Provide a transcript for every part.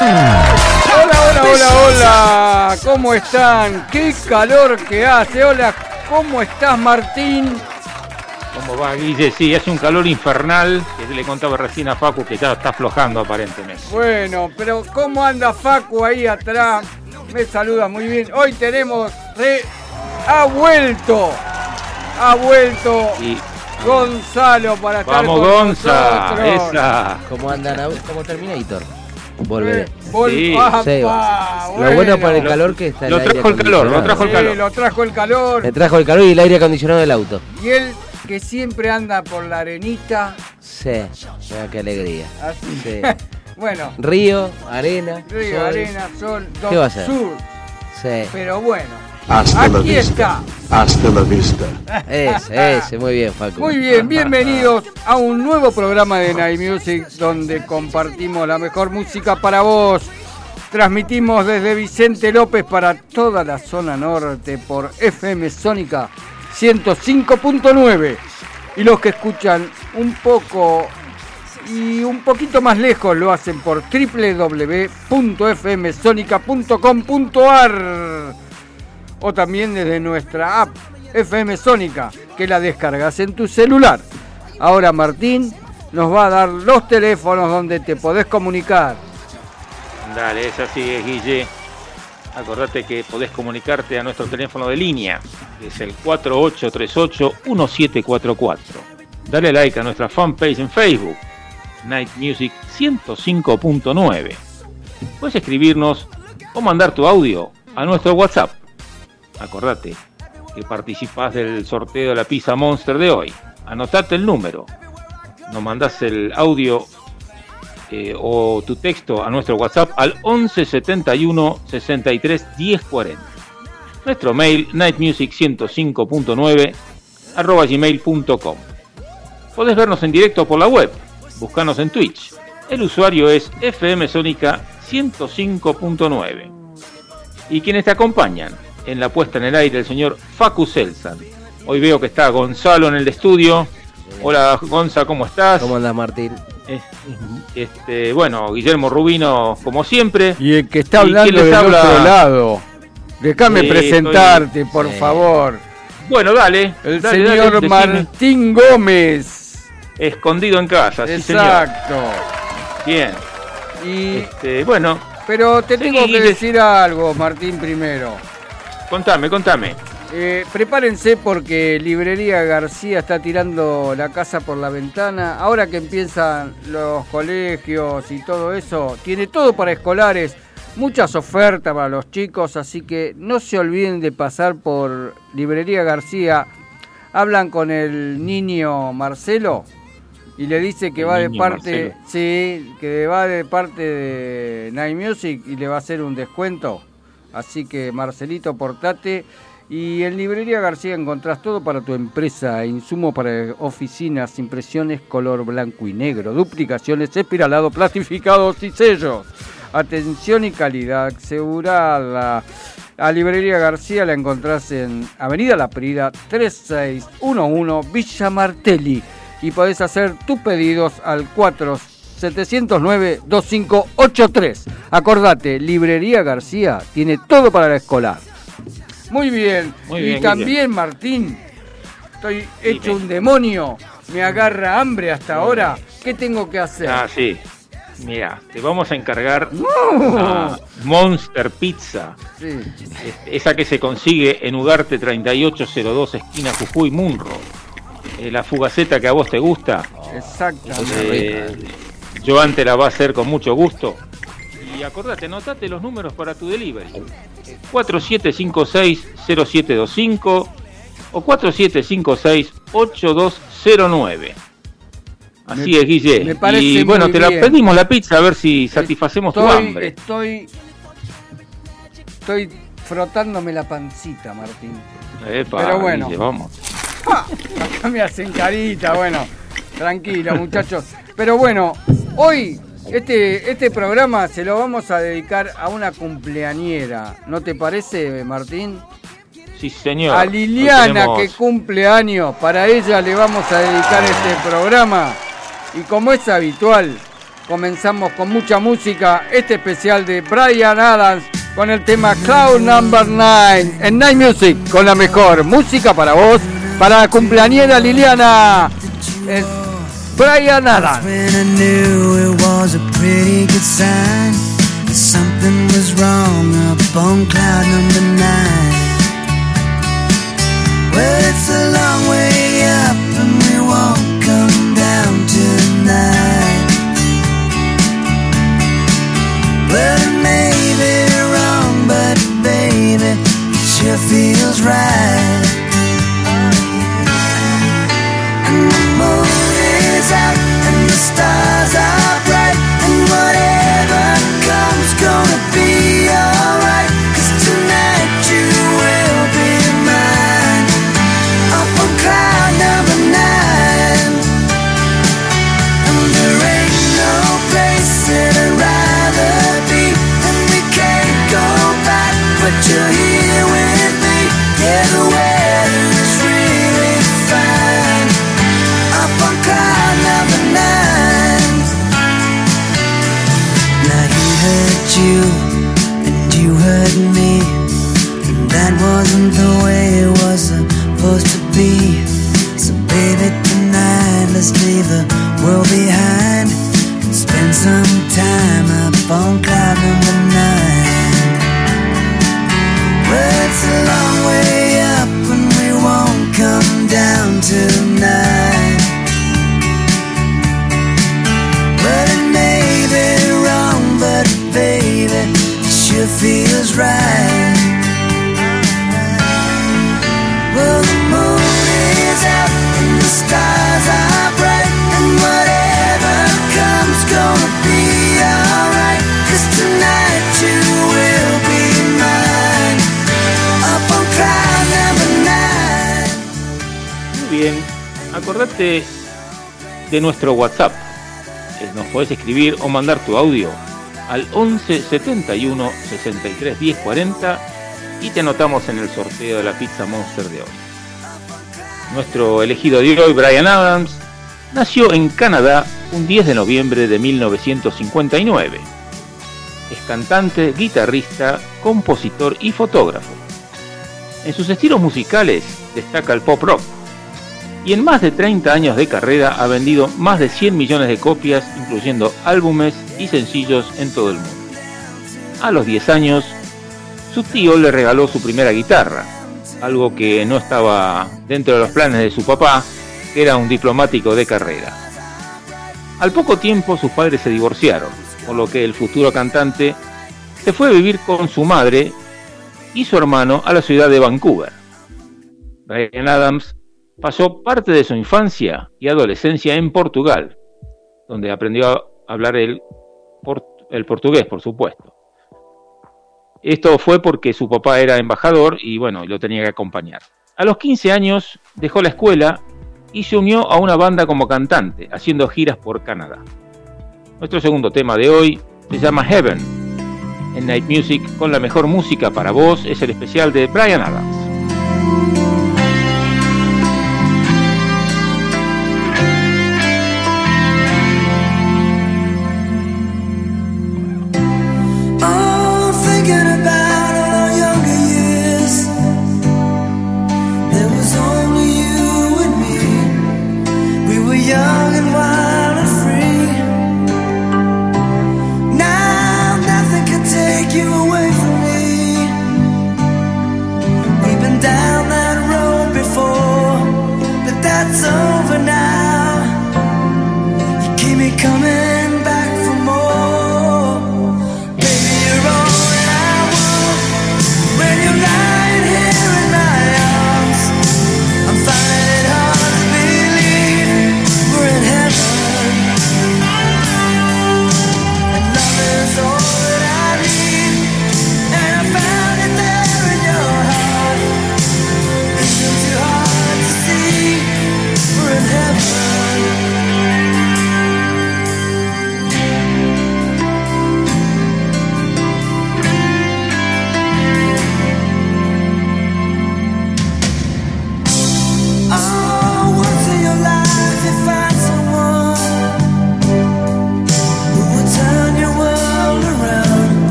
Hola, hola, hola, hola. ¿Cómo están? Qué calor que hace. Hola, ¿cómo estás, Martín? ¿Cómo va, Guille? Sí, hace un calor infernal que le contaba recién a Facu que ya está aflojando aparentemente. Bueno, pero ¿cómo anda Facu ahí atrás? Me saluda muy bien. Hoy tenemos re... Ha vuelto. Ha vuelto Y Gonzalo para estar vamos, con Gonza, nosotros. esa. ¿Cómo andan? Como Terminator. Volveré. Eh, Sí. Sí, Lo bueno para el calor que está el Lo aire trajo el calor, lo trajo el Sí, calor. lo trajo el calor. Me trajo el calor y el aire acondicionado del auto. Y él que siempre anda por la arenita. Sí, mira qué alegría. Así. Sí. bueno, Río, arena. río, sol. arena, sol, ¿Qué va a hacer? sur. Sí, Pero bueno, Hasta la aquí vista. está. Hasta la vista. ese, ese, muy bien, Facu. Muy bien, bienvenidos a un nuevo programa de Night Music donde compartimos la mejor música para vos. Transmitimos desde Vicente López para toda la zona norte por FM Sónica 105.9. Y los que escuchan un poco y un poquito más lejos lo hacen por www.fmsonica.com.ar o también desde nuestra app FM Sónica, que la descargas en tu celular. Ahora Martín nos va a dar los teléfonos donde te podés comunicar. Dale, es así, es Guille. Acordate que podés comunicarte a nuestro teléfono de línea, que es el 4838-1744. Dale like a nuestra fanpage en Facebook, Night Music 105.9. Puedes escribirnos o mandar tu audio a nuestro WhatsApp. Acordate que participás del sorteo de la pizza Monster de hoy. Anotate el número. Nos mandás el audio eh, o tu texto a nuestro WhatsApp al 11 71 63 10 40. Nuestro mail nightmusic105.9 arroba gmail.com. Podés vernos en directo por la web. Buscanos en Twitch. El usuario es FM Sónica 105.9. Y quienes te acompañan en la puesta en el aire el señor Facu Selsan. Hoy veo que está Gonzalo en el estudio. Hola Gonza, ¿cómo estás? ¿Cómo andas, Martín? Eh, Este, bueno, Guillermo Rubino, como siempre. Y el que está ¿Y hablando del habla? otro lado. Déjame Sí, presentarte, por Sí. favor. Bueno, dale. El dale, dale, señor decime. Martín Gómez. Escondido en casa, sí, señor. Exacto. Bien. Y, Este, bueno, pero te Sí, tengo que decir algo, Martín, primero. Contame, contame. Eh, prepárense porque Librería García está tirando la casa por la ventana. Ahora que empiezan los colegios y todo eso, tiene todo para escolares, muchas ofertas para los chicos, así que no se olviden de pasar por Librería García. Hablan con el niño Marcelo y le dice que El va de parte, Marcelo. sí, que va de parte de Night Music y le va a hacer un descuento. Así que Marcelito, portate. Y en Librería García encontrás todo para tu empresa, insumo para oficinas, impresiones color blanco y negro, duplicaciones, espiralados, plastificados y sellos. Atención y calidad asegurada. A Librería García la encontrás en Avenida La Prida 3611 Villa Martelli. Y podés hacer tus pedidos al 4 709-2583. Acordate, Librería García tiene todo para la escolar. Muy bien. Muy y bien, también, Martín, estoy hecho un demonio. Me agarra hambre hasta ahora. ¿Qué tengo que hacer? Ah, sí. Mira, te vamos a encargar Monster Pizza. Sí. Esa que se consigue en Ugarte 3802, esquina Jujuy, Munro. Eh, la fugaceta que a vos te gusta. Exactamente. Eh, Joan te la va a hacer con mucho gusto. Y acordate, anotate los números para tu delivery. 4756-0725 o 4756-8209. Así Me- es, Guille. me parece y bueno, muy te la pedimos la pizza a ver si satisfacemos tu hambre. estoy, estoy frotándome la pancita, Martín. Epa, pero bueno. Guille, vamos. Acá me hacen carita, bueno, tranquilo muchachos. Pero bueno, hoy este, este programa se lo vamos a dedicar a una cumpleañera, ¿no te parece, Martín? Sí, señor. A Liliana que cumple años, para ella le vamos a dedicar este programa. Y como es habitual, comenzamos con mucha música, este especial de Brian Adams con el tema Cloud Number 9 en Night Music, con la mejor música para vos, para la cumpleañera Liliana. Es Brian Adams. when I knew it was a pretty good sign that something was wrong up on cloud number nine. Well, it's a long way up and we won't come down tonight. Well, it may be wrong, but baby, it sure feels right. And the out and the stars are nuestro WhatsApp. Nos podés escribir o mandar tu audio al 11 71 63 10 40 y te anotamos en el sorteo de la pizza Monster de hoy. Nuestro elegido de hoy, Brian Adams, nació en Canadá un 10 de noviembre de 1959. Es cantante, guitarrista, compositor y fotógrafo. En sus estilos musicales destaca el pop rock, y en más de 30 años de carrera ha vendido más de 100 millones de copias, incluyendo álbumes y sencillos en todo el mundo. A los 10 años, su tío le regaló su primera guitarra, algo que no estaba dentro de los planes de su papá, que era un diplomático de carrera. Al poco tiempo sus padres se divorciaron, por lo que el futuro cantante se fue a vivir con su madre y su hermano a la ciudad de Vancouver. Brian Adams pasó parte de su infancia y adolescencia en Portugal, donde aprendió a hablar el, port- el portugués, por supuesto. Esto fue porque su papá era embajador y bueno, lo tenía que acompañar. A los 15 años dejó la escuela y se unió a una banda como cantante, haciendo giras por Canadá. Nuestro segundo tema de hoy se llama Heaven. En Night Music, con la mejor música para vos, es el especial de Brian Adams.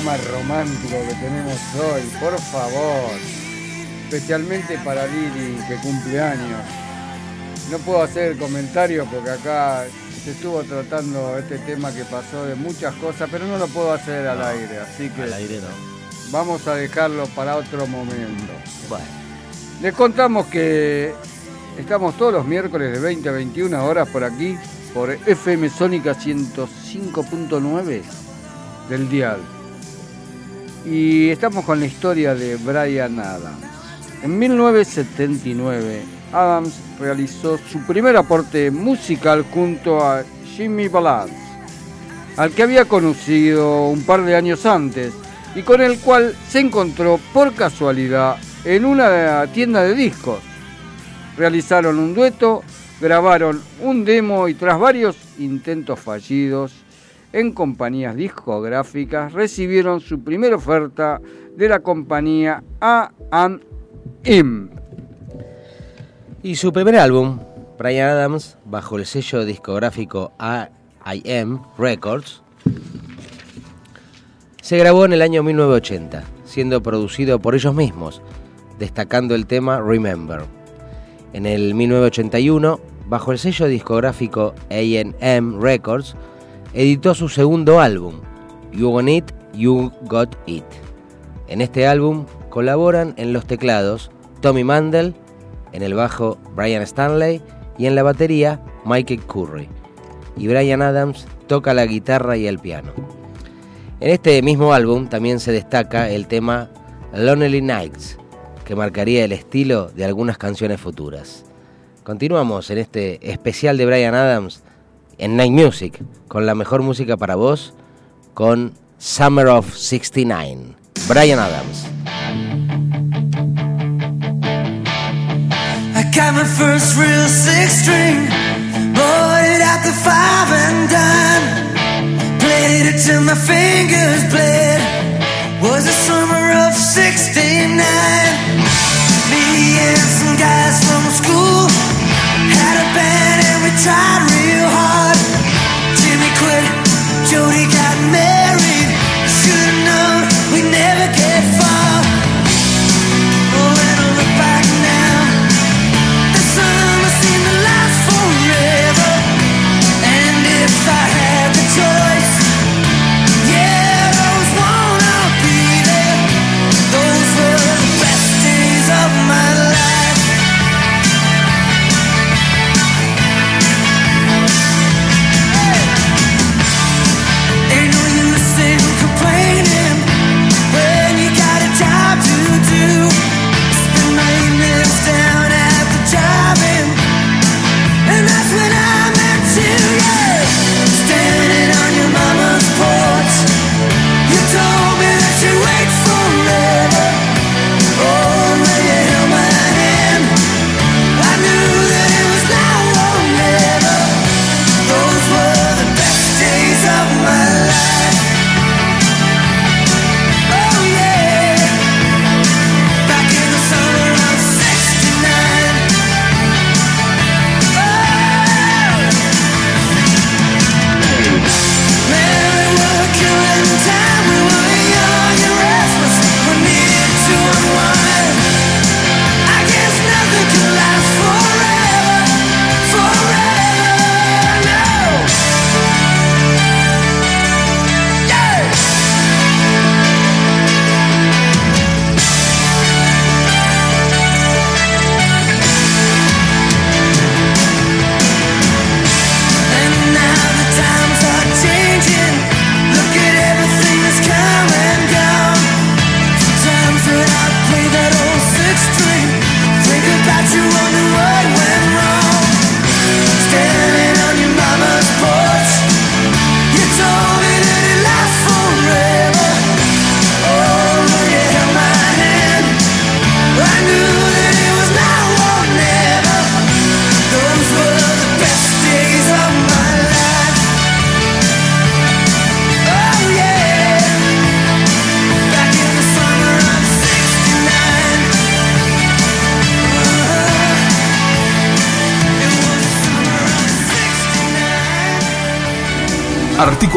Programa romántico que tenemos hoy, por favor. Especialmente para Lili, que cumple años. No puedo hacer comentarios porque acá se estuvo tratando este tema que pasó de muchas cosas, pero no lo puedo hacer al aire, así que Al aire no. vamos a dejarlo para otro momento. Bueno, Les contamos que estamos todos los miércoles de 20 a 21 horas por aquí, por FM Sónica 105.9 del Dial. Y estamos con la historia de Brian Adams. En 1979, Adams realizó su primer aporte musical junto a Jimmy Balance, al que había conocido un par de años antes y con el cual se encontró por casualidad en una tienda de discos. Realizaron un dueto, grabaron un demo y tras varios intentos fallidos en compañías discográficas recibieron su primera oferta de la compañía A&M. Y su primer álbum, Brian Adams, bajo el sello discográfico A&M Records, se grabó en el año 1980, siendo producido por ellos mismos, destacando el tema Remember. En el 1981, bajo el sello discográfico A&M Records, editó su segundo álbum, You Want It, You Got It. En este álbum colaboran en los teclados Tommy Mandel, en el bajo Brian Stanley y en la batería Michael Curry. Y Brian Adams toca la guitarra y el piano. En este mismo álbum también se destaca el tema Lonely Nights, que marcaría el estilo de algunas canciones futuras. Continuamos en este especial de Brian Adams en Night Music, con la mejor música para vos, con Summer of 69. Brian Adams. I got my first real six string, bought it at the five and dime. Played it till my fingers bled. Was the summer of '69. Me and some guys from school had a band and we tried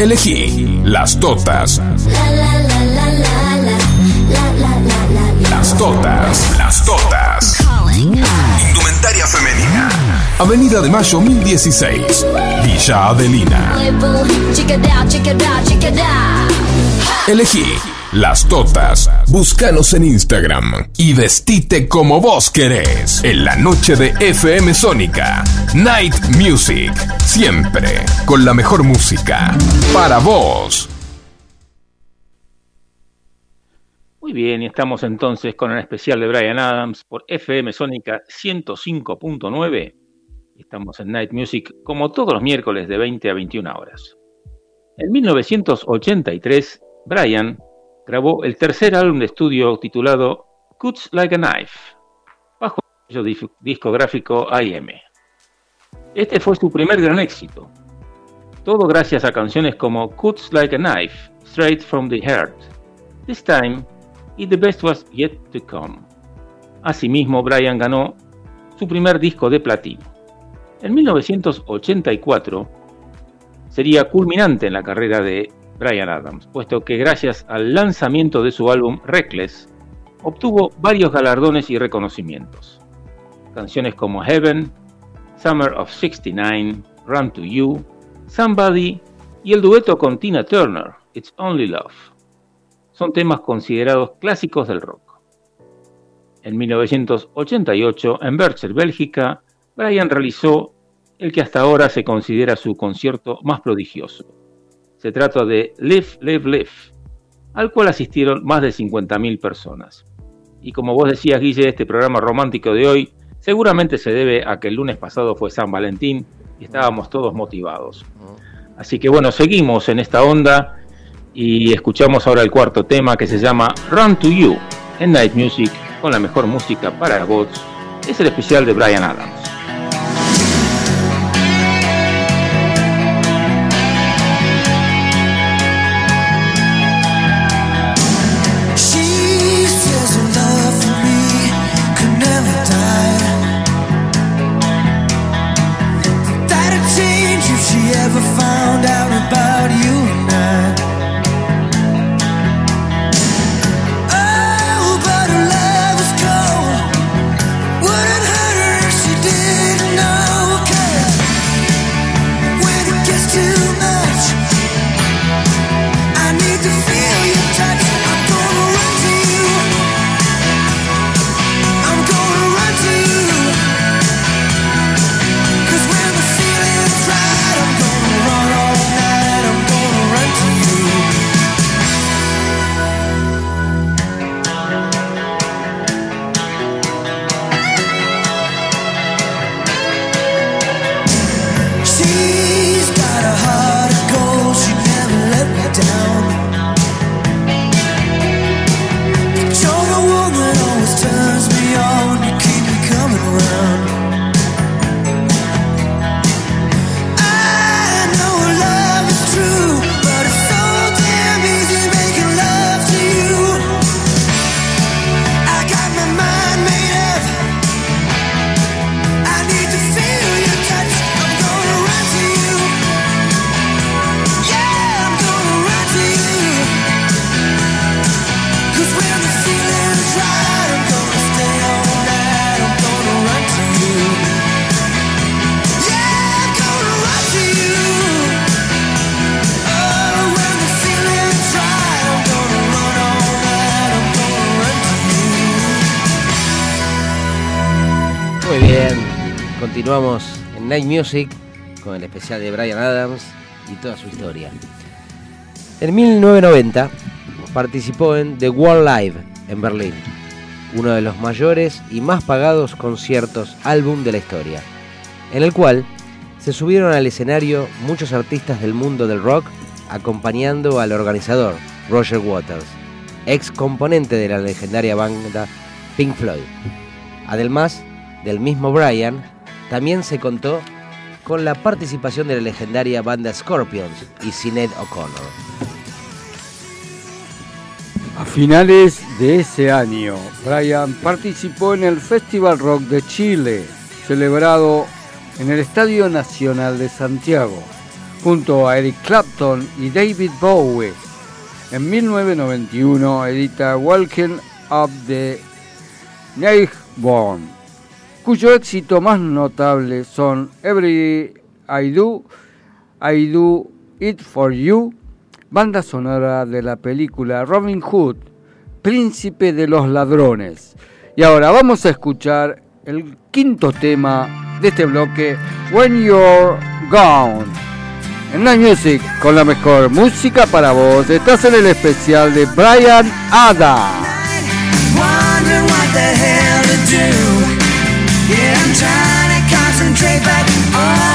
Elegí las totas. Las totas, las totas. Indumentaria femenina. Avenida de Mayo 1016, Villa Adelina. Elegí las totas. Búscanos en Instagram y vestite como vos querés. En la noche de FM Sónica. Night Music. Siempre con la mejor música. Para vos. Muy bien, y estamos entonces con el especial de Brian Adams por FM Sónica 105.9. Y Estamos en Night Music como todos los miércoles de 20 a 21 horas. En 1983, Brian grabó el tercer álbum de estudio titulado Cuts Like a Knife, bajo el discográfico IM. Este fue su primer gran éxito, todo gracias a canciones como Cuts Like a Knife, Straight from the Heart, This Time y The Best Was Yet to Come. Asimismo, Brian ganó su primer disco de platino. En 1984 sería culminante en la carrera de Brian Adams, puesto que gracias al lanzamiento de su álbum Reckless, obtuvo varios galardones y reconocimientos. Canciones como Heaven, Summer of 69, Run to You, Somebody y el dueto con Tina Turner, It's Only Love. Son temas considerados clásicos del rock. En 1988, en Bercher, Bélgica, Brian realizó el que hasta ahora se considera su concierto más prodigioso. Se trata de Live, Live, Live, al cual asistieron más de 50.000 personas. Y como vos decías, Guille, este programa romántico de hoy seguramente se debe a que el lunes pasado fue San Valentín y estábamos todos motivados. Así que bueno, seguimos en esta onda y escuchamos ahora el cuarto tema que se llama Run to You en Night Music con la mejor música para bots. Es el especial de Brian Adams. Continuamos en Night Music con el especial de Brian Adams y toda su historia. En 1990 participó en The World Live en Berlín, uno de los mayores y más pagados conciertos álbum de la historia, en el cual se subieron al escenario muchos artistas del mundo del rock acompañando al organizador, Roger Waters, ex componente de la legendaria banda Pink Floyd. Además del mismo Brian, también se contó con la participación de la legendaria banda Scorpions y Sinead O'Connor. A finales de ese año, Brian participó en el Festival Rock de Chile, celebrado en el Estadio Nacional de Santiago, junto a Eric Clapton y David Bowie. En 1991 edita Walking Up the Neighborn, cuyo éxito más notable son Every I Do, I Do It For You, banda sonora de la película Robin Hood, Príncipe de los Ladrones. Y ahora vamos a escuchar el quinto tema de este bloque, When You're Gone. En Night Music, con la mejor música para vos, estás en el especial de Brian Adams. To concentrate, but all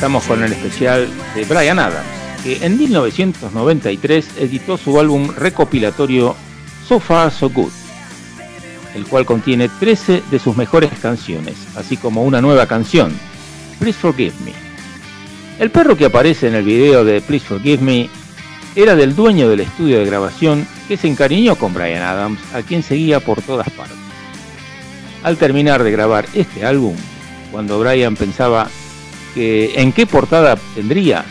estamos con el especial de Brian Adams, que en 1993 editó su álbum recopilatorio So Far So Good, el cual contiene 13 de sus mejores canciones, así como una nueva canción, Please Forgive Me. El perro que aparece en el video de Please Forgive Me era del dueño del estudio de grabación que se encariñó con Brian Adams, a quien seguía por todas partes. Al terminar de grabar este álbum, cuando Brian pensaba que en qué portada tendría,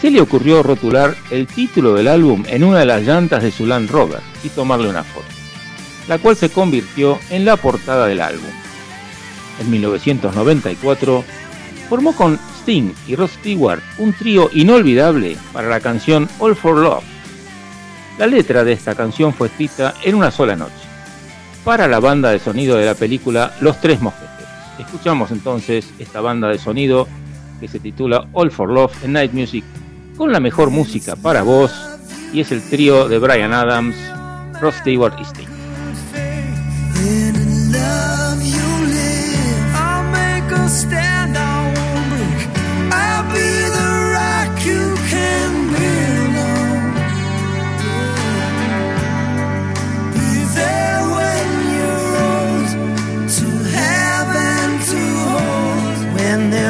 se le ocurrió rotular el título del álbum en una de las llantas de su Land Rover y tomarle una foto, la cual se convirtió en la portada del álbum. En 1994 formó con Sting y Rod Stewart un trío inolvidable para la canción All for Love. La letra de esta canción fue escrita en una sola noche, para la banda de sonido de la película Los Tres Mosqueteros. Escuchamos entonces esta banda de sonido que se titula All for Love en Night Music con la mejor música para vos y es el trío de Brian Adams, Rod Stewart y Sting. In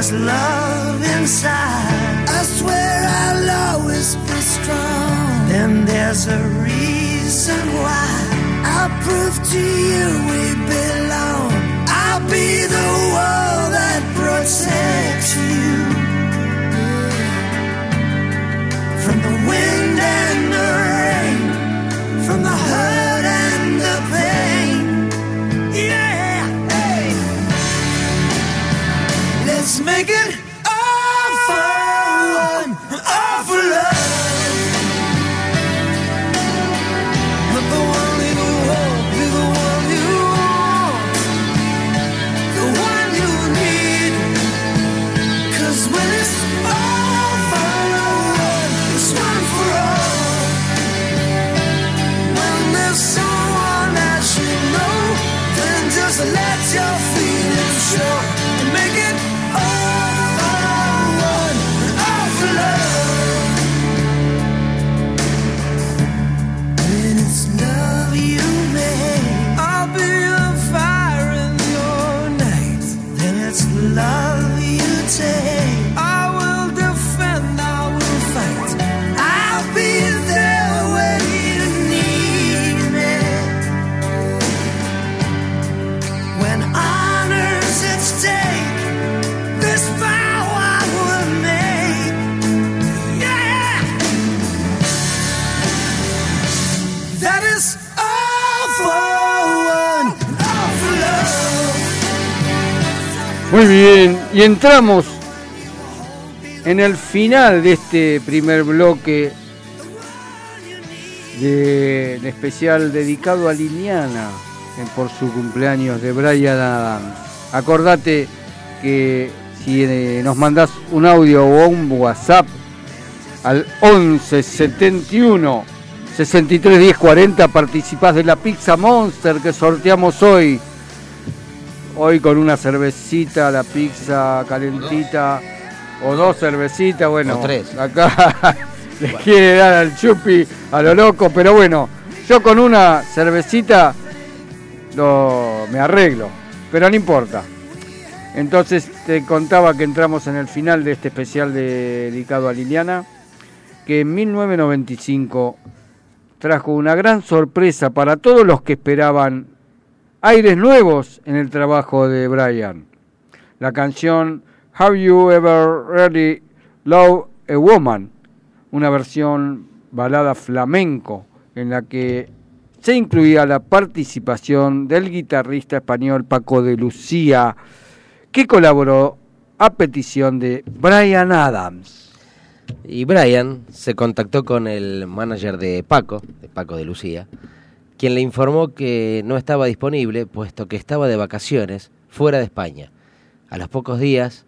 there's love inside, I swear I'll always be strong. Then there's a reason why. I'll prove to you we belong. I'll be the wall that protects you from the wind and the there's make it all for one, all for love. Y entramos en el final de este primer bloque de, especial dedicado a Liliana por su cumpleaños de Brian Adams. Acordate que si eh, nos mandás un audio o un WhatsApp al 11 71 63 10 40 participás de la Pizza Monster que sorteamos hoy. Hoy con una cervecita, la pizza calentita, o dos cervecitas, bueno, O tres. acá le quiere dar al chupi a lo loco, pero bueno, yo con una cervecita lo, me arreglo, pero no importa. Entonces te contaba que entramos en el final de este especial de- dedicado a Liliana, que en 1995 trajo una gran sorpresa para todos los que esperaban aires nuevos en el trabajo de Brian. La canción Have You Ever Really Loved a Woman, una versión balada flamenco en la que se incluía la participación del guitarrista español Paco de Lucía, que colaboró a petición de Brian Adams. Y Brian se contactó con el manager de Paco, de Paco de Lucía, quien le informó que no estaba disponible, puesto que estaba de vacaciones fuera de España. A los pocos días,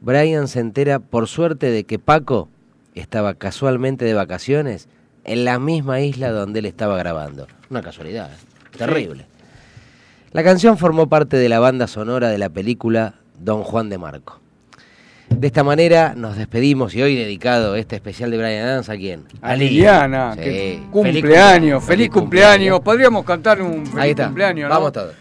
Brian se entera por suerte de que Paco estaba casualmente de vacaciones en la misma isla donde él estaba grabando. Una casualidad, ¿eh? terrible. La canción formó parte de la banda sonora de la película Don Juan de Marco. De esta manera nos despedimos y hoy dedicado este especial de Brian Adams a quién? A Liliana, Sí. que Feliz cumpleaños, feliz cumpleaños. Podríamos cantar un feliz Ahí está. cumpleaños, ¿no? Vamos todos.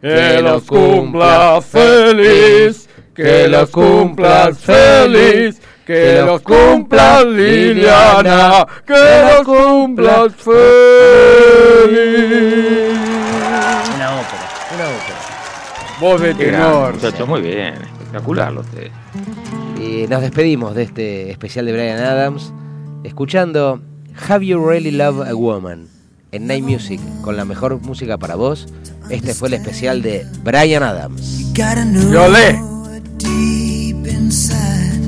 Que los cumpla feliz, que los cumpla feliz, que los cumpla Liliana, que los cumpla feliz. Una ópera, una ópera. Voz de tenor. muchachos, muy bien, espectacular lo ustedes. Y nos despedimos de este especial de Brian Adams escuchando Have You Really Loved a Woman en Night Music con la mejor música para vos. Este fue el especial de Brian Adams. Gotta know Yolé. it deep inside.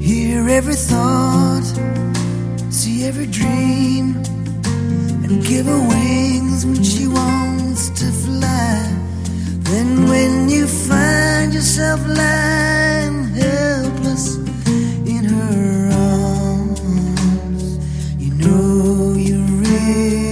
Hear every thought, see every dream, and give her wings when she wants to fly. Then when you find yourself lying helpless in her arms, you know you really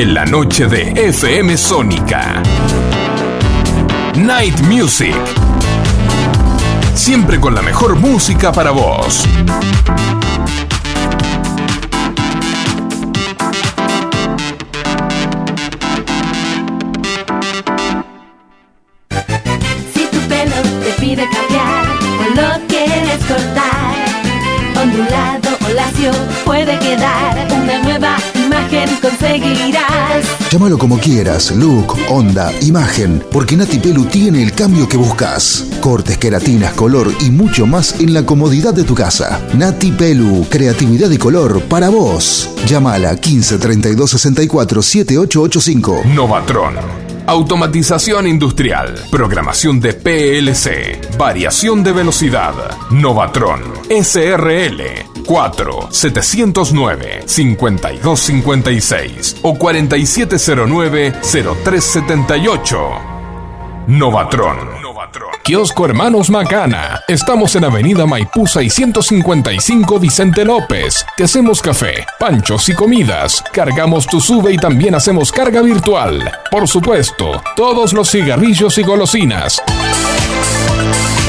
En la noche de FM Sónica. Night Music. Siempre con la mejor música para vos. Llámalo como quieras, look, onda, imagen, porque Nati Pelu tiene el cambio que buscas. Cortes, queratinas, color y mucho más en la comodidad de tu casa. Nati Pelu, creatividad y color para vos. Llámala 15 32 64 7885. Novatron. Automatización industrial. Programación de PLC. Variación de velocidad. Novatron. SRL. 4 709 5256 o 4709 0378. Novatron. Kiosco Hermanos Macana. Estamos en Avenida Maipú 655 Vicente López. Te hacemos café, panchos y comidas. Cargamos tu sube y también hacemos carga virtual. Por supuesto, todos los cigarrillos y golosinas.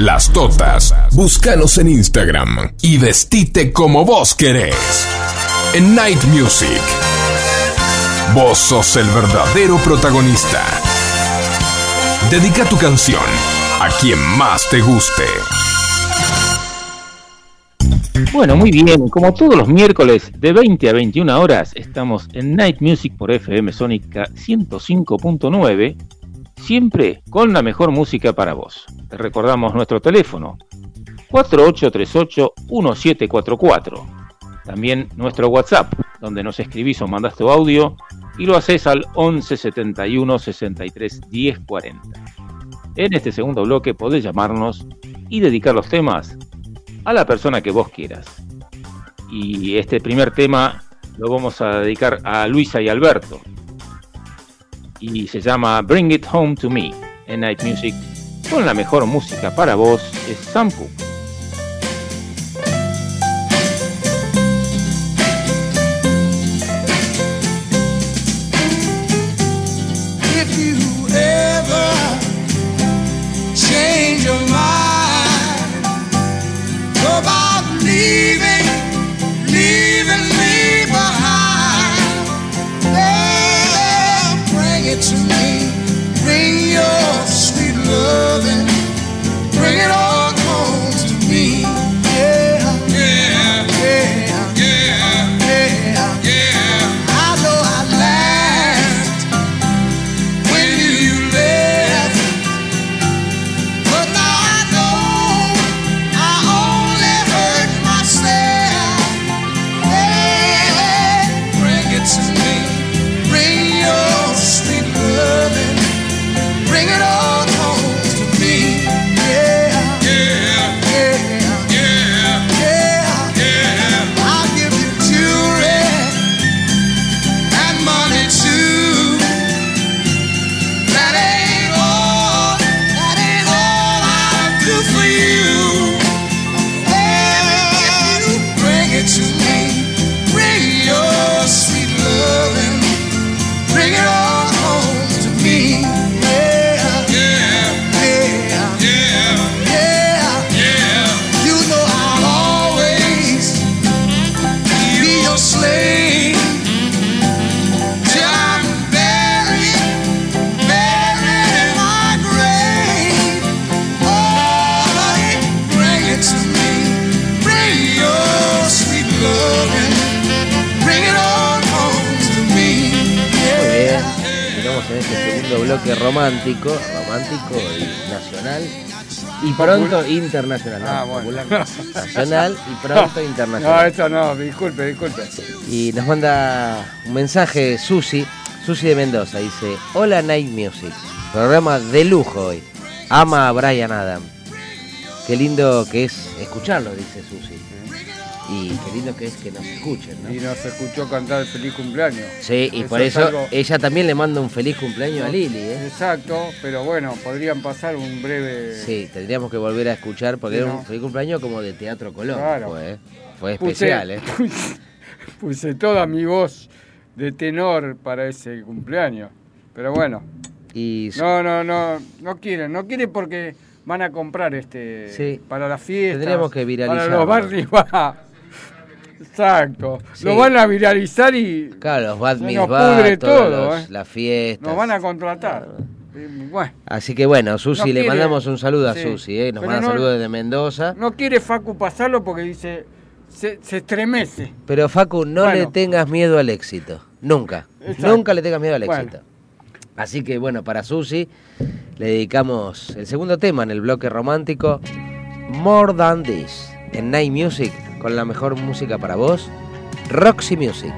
las totas. Búscanos en Instagram y vestite como vos querés. En Night Music. Vos sos el verdadero protagonista. Dedica tu canción a quien más te guste. Bueno, muy bien. Como todos los miércoles de 20 a 21 horas, estamos en Night Music por FM Sónica 105.9, siempre con la mejor música para vos. Te recordamos nuestro teléfono 4838-1744. También nuestro WhatsApp, donde nos escribís o mandás tu audio y lo haces al 11 71 63 10 40. En este segundo bloque podés llamarnos y dedicar los temas a la persona que vos quieras. Y este primer tema lo vamos a dedicar a Luisa y Alberto. Y se llama Bring It Home to Me en Night Music. Con la mejor música para vos es Sam internacional. Ah, no, bueno. nacional y pronto No, internacional. eso no, disculpe, disculpe. Y nos manda un mensaje Susi, Susi de Mendoza, dice, hola Night Music, programa de lujo hoy, ama a Brian Adam. Qué lindo que es escucharlo, dice Susi. Y qué lindo que es que nos escuchen, ¿no? Y nos escuchó cantar el feliz cumpleaños. Sí, y Eso por es eso algo- ella también le manda un feliz cumpleaños a Lili, ¿eh? Exacto, pero bueno, podrían pasar un breve... Sí, tendríamos que volver a escuchar porque Sí, era un feliz cumpleaños como de Teatro Colón. Claro. Fue, ¿eh? fue Puse- especial, ¿eh? Puse, puse toda mi voz de tenor para ese cumpleaños. Pero bueno, Y no, no, no, no quieren, no quieren porque van a comprar este Sí. para las fiestas. Tendríamos que viralizarlo. Para los barrios. Exacto. Sí. Lo van a viralizar y claro, los bad nos pudre todos todo, los- ¿eh? las fiestas. nos van a contratar. Bueno, Así que bueno, Susi, No le quiere- mandamos un saludo a sí. Susi, ¿eh? nos manda no- saludos desde Mendoza. no quiere Facu pasarlo porque dice se, se estremece. Pero Facu, no Bueno. le tengas miedo al éxito. Nunca. Exacto. Nunca le tengas miedo al Bueno. éxito. Así que bueno, para Susi le dedicamos el segundo tema en el bloque romántico, More Than This, en Night Music, con la mejor música para vos, Roxy Music.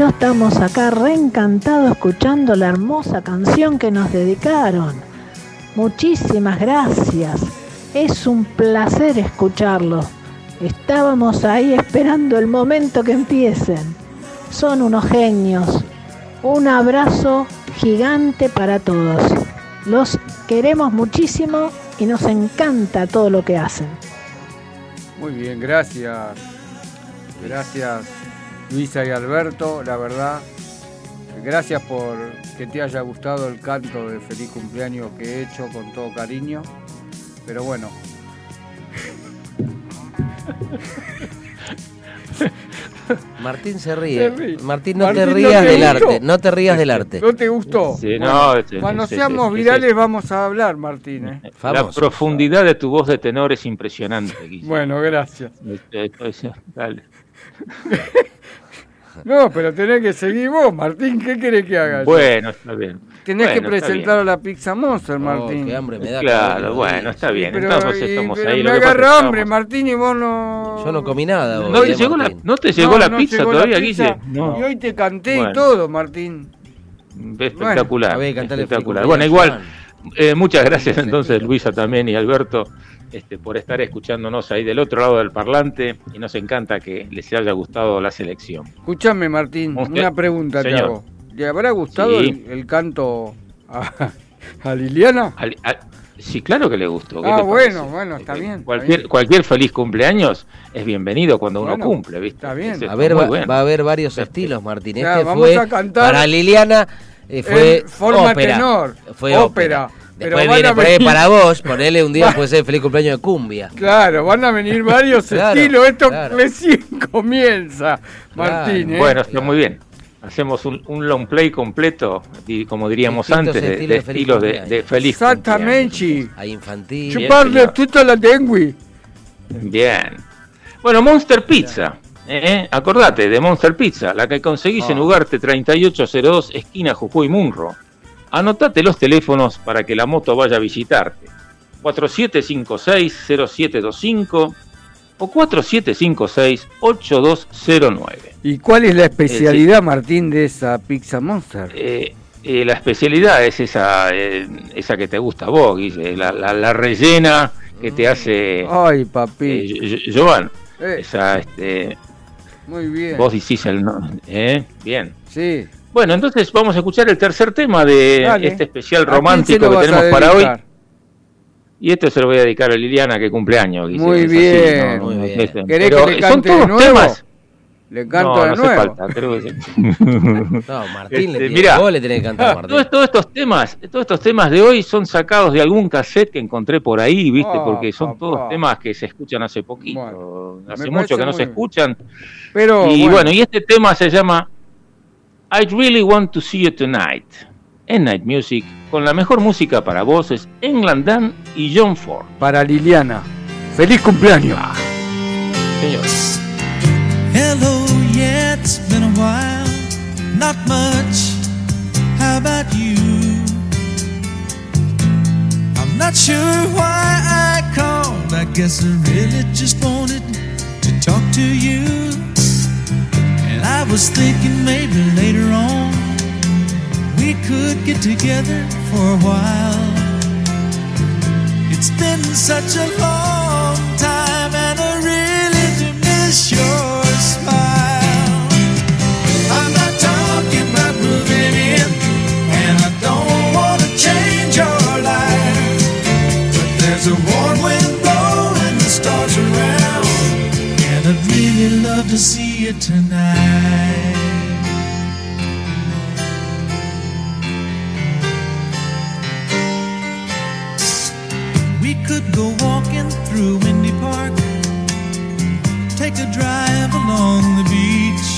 Yo estamos acá reencantados escuchando la hermosa canción que nos dedicaron. Muchísimas gracias. Es un placer escucharlo. Estábamos ahí esperando el momento que empiecen. Son unos genios. Un abrazo gigante para todos. Los queremos muchísimo y nos encanta todo lo que hacen. Muy bien, gracias. Gracias Luisa y Alberto, la verdad. Gracias por que te haya gustado el canto de feliz cumpleaños que he hecho con todo cariño. Pero bueno, Martín se ríe. Se ríe. Martín, no Martín, te ¿no rías te del gustó? arte. No te rías del arte. ¿no te gustó? Sí, Bueno, no, este- cuando este- seamos este- virales vamos a hablar, Martín. ¿eh? La profundidad de tu voz de tenor es impresionante, Guille. Bueno, gracias. Este, pues, Dale. No, pero tenés que seguir vos, Martín. ¿Qué querés que haga? Bueno, está bien. Tenés que Bueno, está presentar a la Pizza Monster, Oh, Martín. qué hambre me da. que Claro, lo bueno, está bien. Pero, Entonces y- estamos pero ahí. me que que agarra hambre, estamos- Martín, y vos no... Yo no comí nada. ¿No hoy, te eh, llegó la, no te llegó la no pizza llegó la todavía, pizza. Guille? No. Y hoy te canté y Bueno. todo, Martín. Espectacular. Que cantarle espectacular. Bueno, igual, eh, muchas gracias entonces. Luisa también y Alberto. Este, por estar escuchándonos ahí del otro lado del parlante y nos encanta que les haya gustado la selección. Escúchame, Martín, ¿Usted? una pregunta te Señor. hago. ¿Le habrá gustado Sí. el, el canto a, a Liliana? Al- al- sí, claro que le gustó. ¿qué Ah, te bueno, bueno, está Eh, bien, está Cualquier, bien. cualquier feliz cumpleaños es bienvenido cuando uno cumple, ¿viste? está bien. A ver, va, bueno. va a haber varios estilos, Martín. Ya, Este vamos fue a cantar para Liliana, eh, fue en forma ópera. tenor, Fue ópera. ópera. Después viene por ahí venir- para vos, ponele un día puede ser feliz cumpleaños de cumbia. Claro, van a venir varios Claro, estilos. Esto claro. recién comienza, Martín. ¿eh? Bueno, está muy bien. Hacemos un, un long play completo, di- como diríamos Distintos antes, de, estilos de de feliz estilos de, cumpleaños. de feliz Exactamente. A infantil. Chuparle tutta la lengua. Bien. Bueno, Monster Pizza. ¿eh? Acordate de Monster Pizza, la que conseguís en Ah. Ugarte 3802, esquina Jujuy Munro. Anotate los teléfonos para que la moto vaya a visitarte. 4756-0725 o 4756-8209. ¿Y cuál es la especialidad, Martín, de esa Pizza Monster? Eh, eh, la especialidad es esa, eh, esa que te gusta a vos, Guille, la, la- la rellena que te hace Ay, papi. Eh, Esa, este, muy bien. vos decís el no, ¿eh? Bien. Sí. Bueno, entonces vamos a escuchar el tercer tema de Dale. este especial ¿A quién se romántico que tenemos para hoy. Y esto se lo voy a dedicar a Liliana que cumpleaños. Guille, Muy así, bien. Muy bien. este, ¿Querés pero que le son cante de todos nuevo? temas. Le canto no, de no hace nuevo. falta, creo que sí. No, Martín, Este, le mirá. vos le tenés que cantar a Martín. Todos, todos estos temas, todos estos temas de hoy son sacados de algún cassette que encontré por ahí, ¿viste? Ah, Porque son papá. todos temas que se escuchan hace poquito, Bueno, hace mucho que no se bien. escuchan. Pero y bueno, bueno. y este tema se llama I Really Want to See You Tonight en Night Music con la mejor música para voces England Dan y John Ford. para Liliana. ¡Feliz cumpleaños! Ah. Señor. Hello, yeah, it's been a while. Not much. How about you? I'm not sure why I called. I guess I really just wanted to talk to you. I was thinking maybe later on we could get together for a while. It's been such a long time, and I really do miss your love to see you tonight. We could go walking through Windy Park, take a drive along the beach,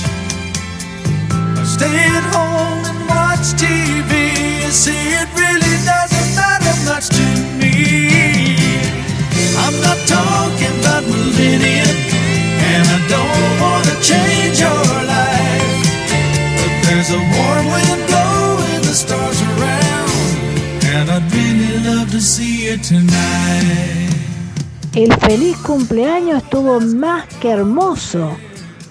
or stay at home and watch TV. You see, it really doesn't matter much to me. I'm not talking about in, and I don't there's a warm the stars around, and I'd really love to see tonight. El feliz cumpleaños estuvo más que hermoso.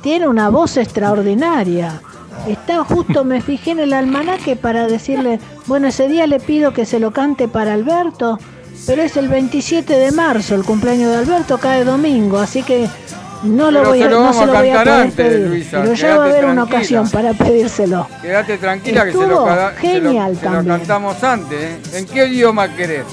Tiene una voz extraordinaria. Está justo, me fijé en el almanaque para decirle, bueno, ese día le pido que se lo cante para Alberto, pero es el 27 de marzo, el cumpleaños de Alberto cae domingo, así que no lo Pero voy se a, lo no vamos se a lo voy a cantar antes, pedir. Luisa, pero ya va a haber una tranquila. ocasión para pedírselo. Quédate tranquila que se lo, se lo- genial se lo también. cantamos antes. ¿eh? ¿En qué idioma querés?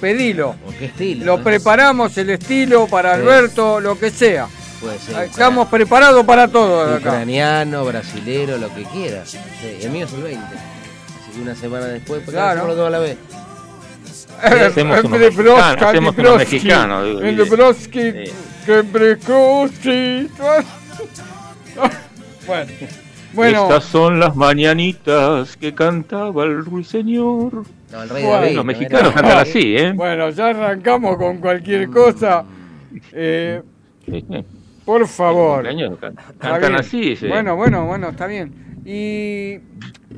Pedilo. ¿Por qué estilo? Lo eh? preparamos, el estilo para Sí. Alberto, lo que sea. Puede ser Estamos preparados para todo acá. ucraniano, brasilero, lo que quieras. Sí, el mío es el 20. Así que una semana después, porque Claro. claro. lo a la vez. Hacemos mexicano, Broski, hacemos de uno Broski, mexicano, digo, El de Guille. Broski, Sí. que Broski. Bueno, bueno, Estas son las mañanitas que cantaba el ruiseñor. No, el rey Bueno, David. Los ¿no mexicanos cantan así, ¿eh? bueno, ya arrancamos con cualquier cosa. Eh, por favor. Cantan así, sí. Bueno, bueno, bueno, está bien. Y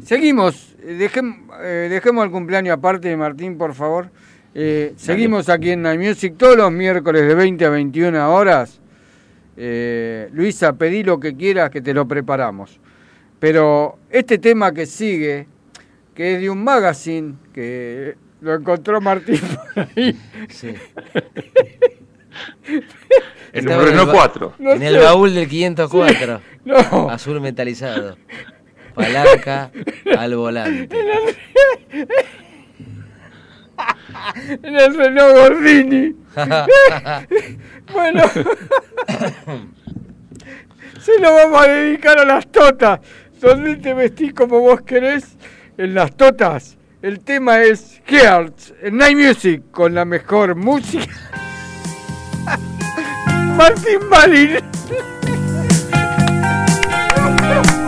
seguimos, dejem- eh, dejemos el cumpleaños aparte, Martín, por favor. Eh, seguimos aquí en Night Music todos los miércoles de 20 a 21 horas. Eh, Luisa, pedí lo que quieras que te lo preparamos. Pero este tema que sigue, que es de un magazine, que lo encontró Martín por ahí, Sí. En un en el Renault ba- 4. No en el baúl del 504. No. Azul metalizado. Palanca al volante. En el Renault Gordini. Bueno. Se lo vamos a dedicar a las totas. Donde te vestís como vos querés. En las totas. El tema es Hearts en Night Music con la mejor música. Martín Marín.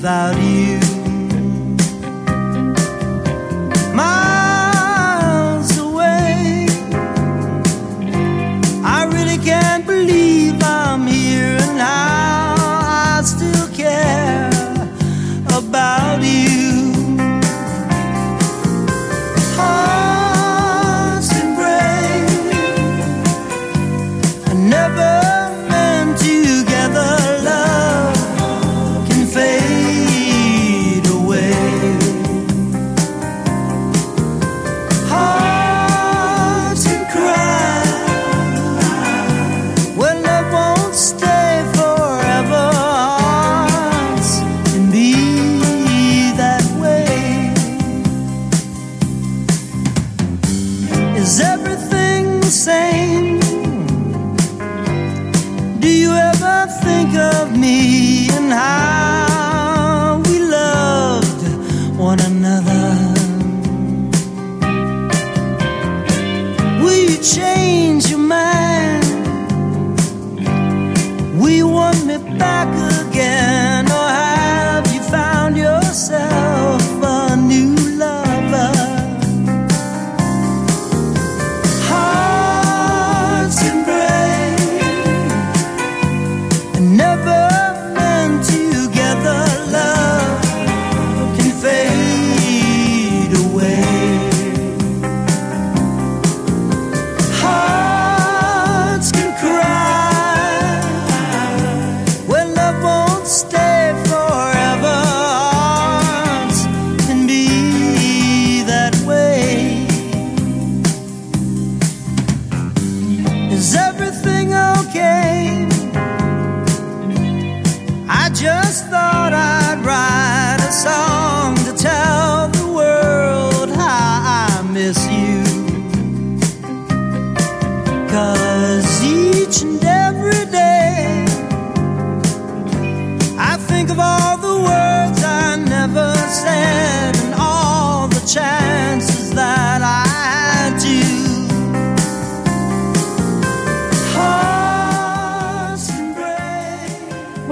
without you.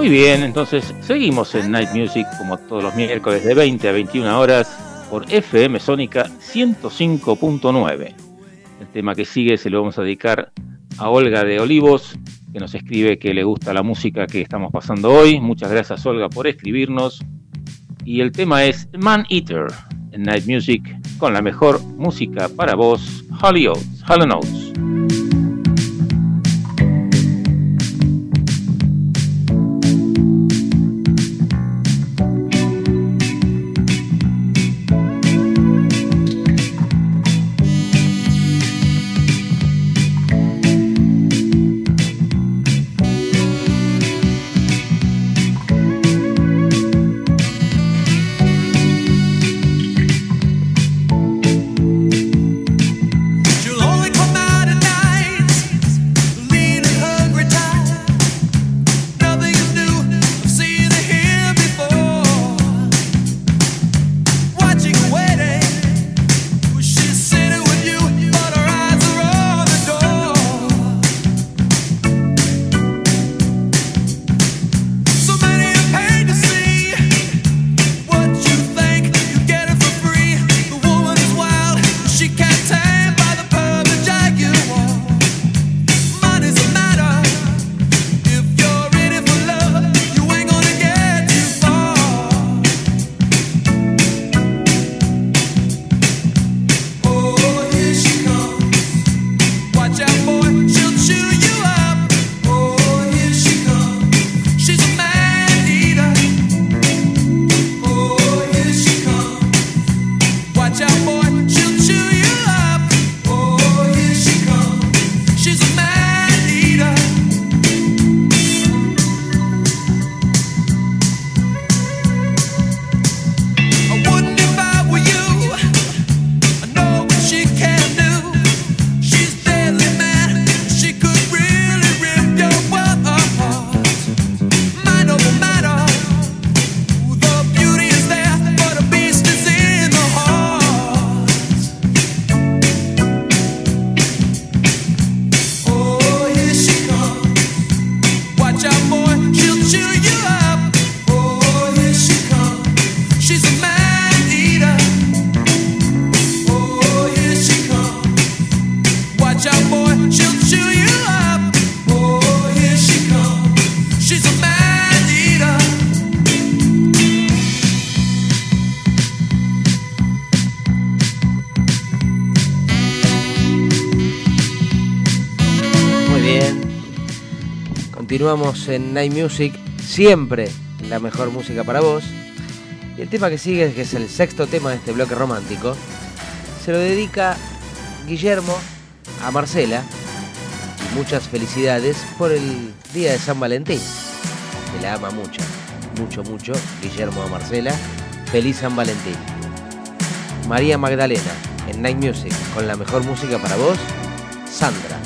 Bien, entonces seguimos en Night Music como todos los miércoles de 20 a 21 horas por FM Sónica 105.9. El tema que sigue se lo vamos a dedicar a Olga de Olivos, que nos escribe que le gusta la música que estamos pasando hoy. Muchas gracias Olga por escribirnos. Y el tema es Man Eater en Night Music con la mejor música para vos, Holly Oates, and Continuamos en Night Music, siempre la mejor música para vos. Y el tema que sigue, que es el sexto tema de este bloque romántico, se lo dedica Guillermo a Marcela. Muchas felicidades por el día de San Valentín. Que la ama mucho, mucho, mucho. Guillermo a Marcela. Feliz San Valentín. María Magdalena en Night Music con la mejor música para vos, Sandra.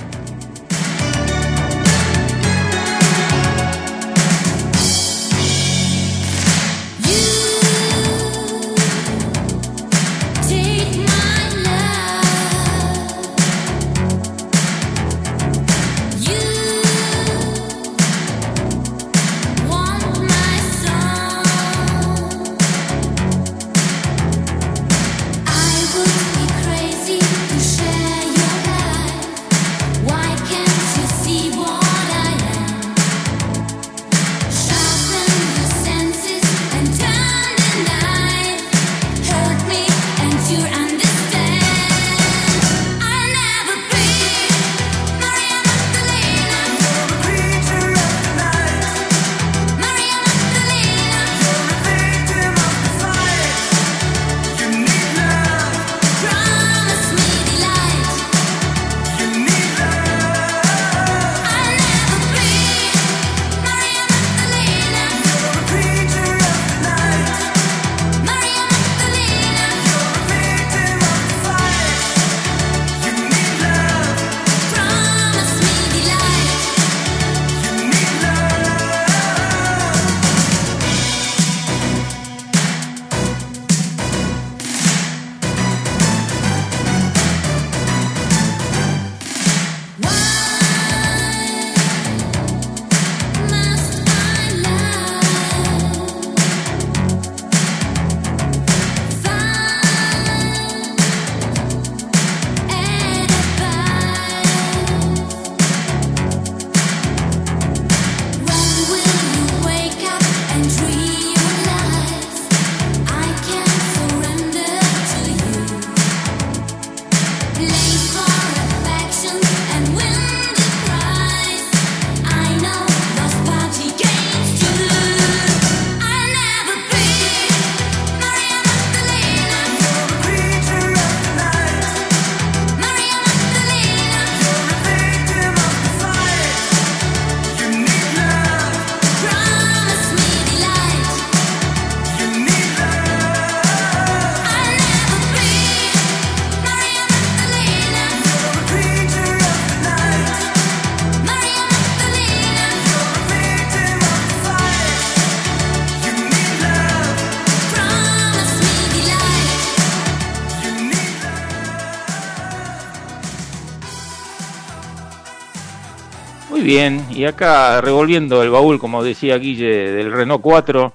Bien, y acá revolviendo el baúl, como decía Guille, del Renault 4,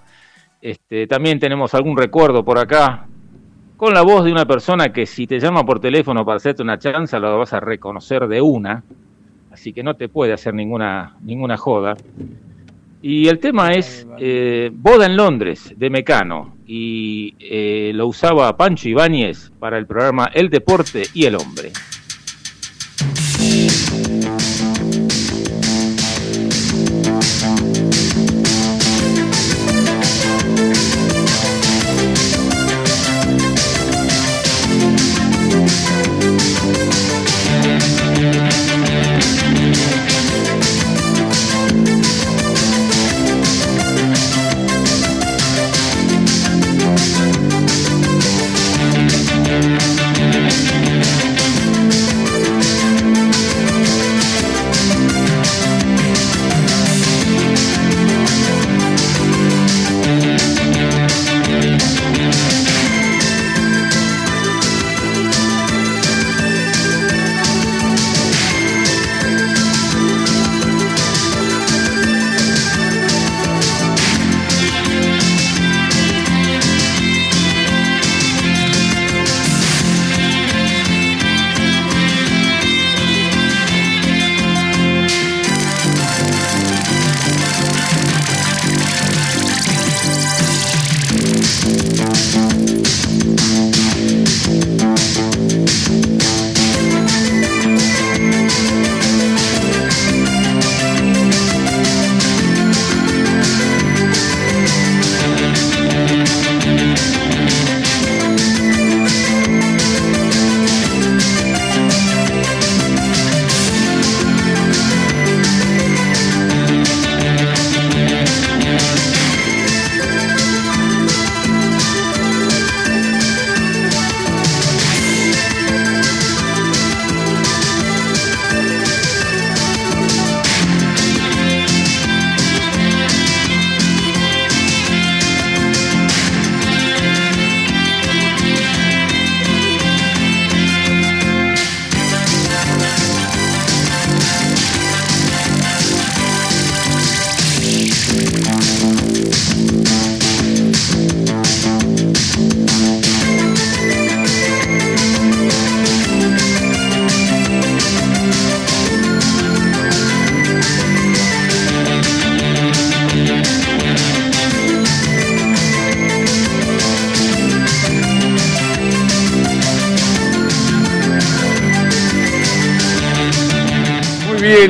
este, también tenemos algún recuerdo por acá, con la voz de una persona que si te llama por teléfono para hacerte una chanza, lo vas a reconocer de una, así que no te puede hacer ninguna, ninguna joda. Y el tema es eh, Boda en Londres, de Mecano, y eh, lo usaba Pancho Ibáñez para el programa El Deporte y el Hombre.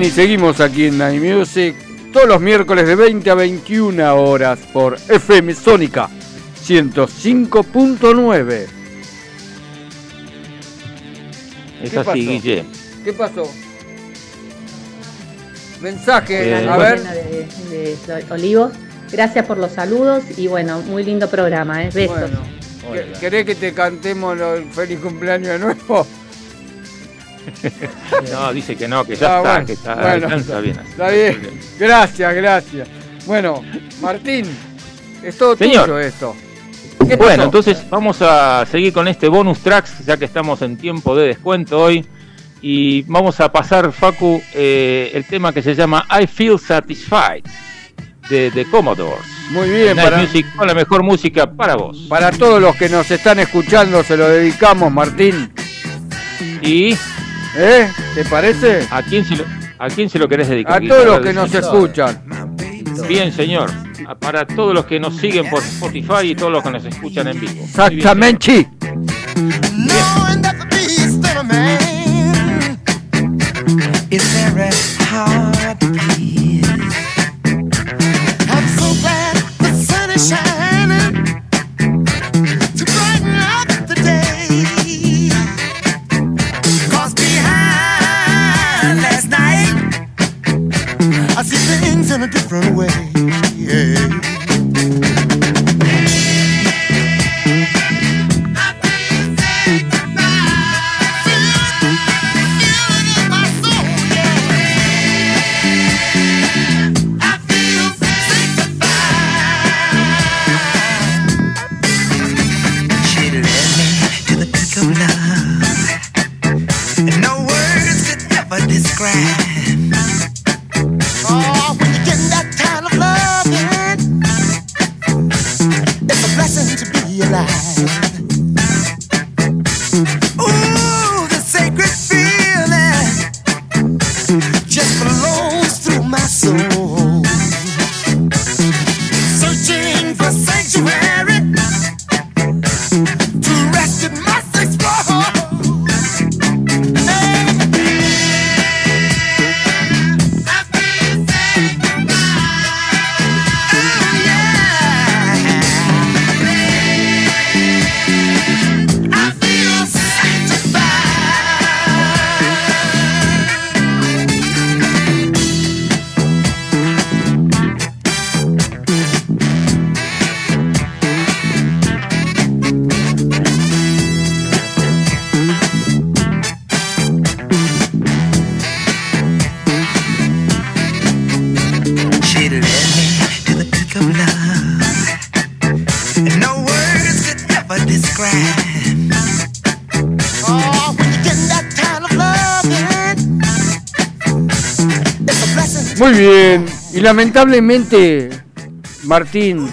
Y seguimos aquí en Night Music todos los miércoles de 20 a 21 horas por FM Sónica 105.9. Es ¿Qué así, pasó? Guille. ¿Qué pasó? Mensaje, Eh, a ver. de, de Olivos. Gracias por los saludos y bueno, muy lindo programa, ¿eh? Besos. Bueno, ¿que- ¿querés que te cantemos el feliz cumpleaños de nuevo? No, dice que no, que ya Ah, está, bueno, que está, bueno, alcanza bien. Está bien. Gracias, gracias. Bueno, Martín, es todo Señor. tuyo esto. ¿Qué Bueno, pasó? entonces vamos a seguir con este bonus tracks, ya que estamos en tiempo de descuento hoy. Y vamos a pasar, Facu, eh, el tema que se llama I Feel Satisfied de The Commodores. Muy bien, Night para, Music con la mejor música para vos. para todos los que nos están escuchando se lo dedicamos, Martín. ¿Y ¿Eh? ¿Te parece? a quién se lo, a quién se lo querés dedicar? A todos los que nos escuchan. Bien, señor. Para todos los que nos siguen por Spotify y todos los que nos escuchan en vivo. Muy bien, lamentablemente, Martín,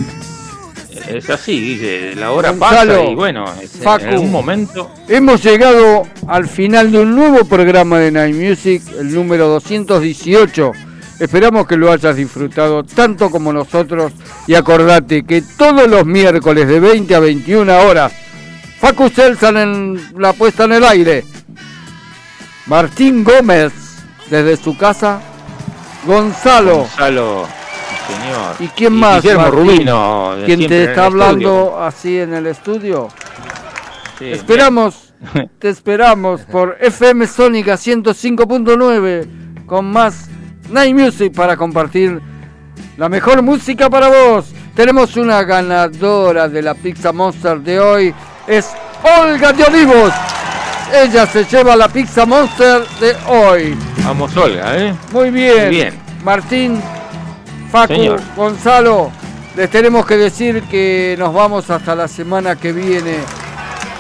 Es así, Guille. La hora Gonzalo, pasa y bueno, es- Facu. en algún momento. hemos llegado al final de un nuevo programa de Night Music, el número 218. Esperamos que lo hayas disfrutado tanto como nosotros y acordate que todos los miércoles de 20 a 21 horas, Facu Selsan en la puesta en el aire, Martín Gómez desde su casa, Gonzalo Gonzalo, señor. ¿Y quién más, Guillermo Martín? Rubino. siempre te está estudio. hablando así en el estudio. Sí, Esperamos, te esperamos por FM Sónica 105.9 con más Night Music para compartir la mejor música para vos. Tenemos una ganadora de la Pizza Monster de hoy, es Olga de Olivos. Ella se lleva la Pizza Monster de hoy. Vamos, Olga, ¿eh? Muy bien. Muy bien. Martín, Facu, Señor. Gonzalo, les tenemos que decir que nos vamos hasta la semana que viene.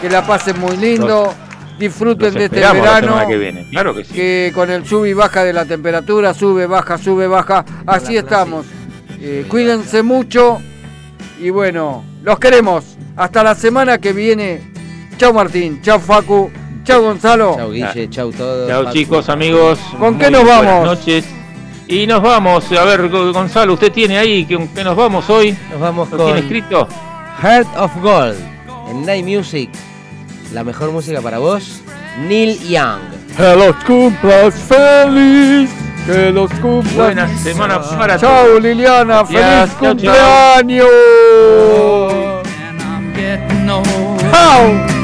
Que la pasen muy lindo. Disfruten Los de este esperamos la verano. semana que viene. Claro que sí. que con el sub y baja de la temperatura, sube, baja, sube, baja. Así estamos. Eh, cuídense mucho. Y bueno, los queremos. Hasta la semana que viene. Chao Martín, chao Facu, Chau Gonzalo. Chau Guille, ah. chau todos. Chau Paco. chicos, amigos. ¿Con qué nos vamos? Buenas noches. Y nos vamos, a ver Gonzalo, usted tiene ahí que, nos vamos hoy. Nos vamos con tiene escrito? Heart of Gold en Night Music. La mejor música para vos, Neil Young. Hello, cumplas feliz. Que los cumplas. Buenas semana para Chau todos. Liliana, feliz cumpleaños. Chau.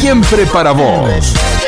siempre para vos.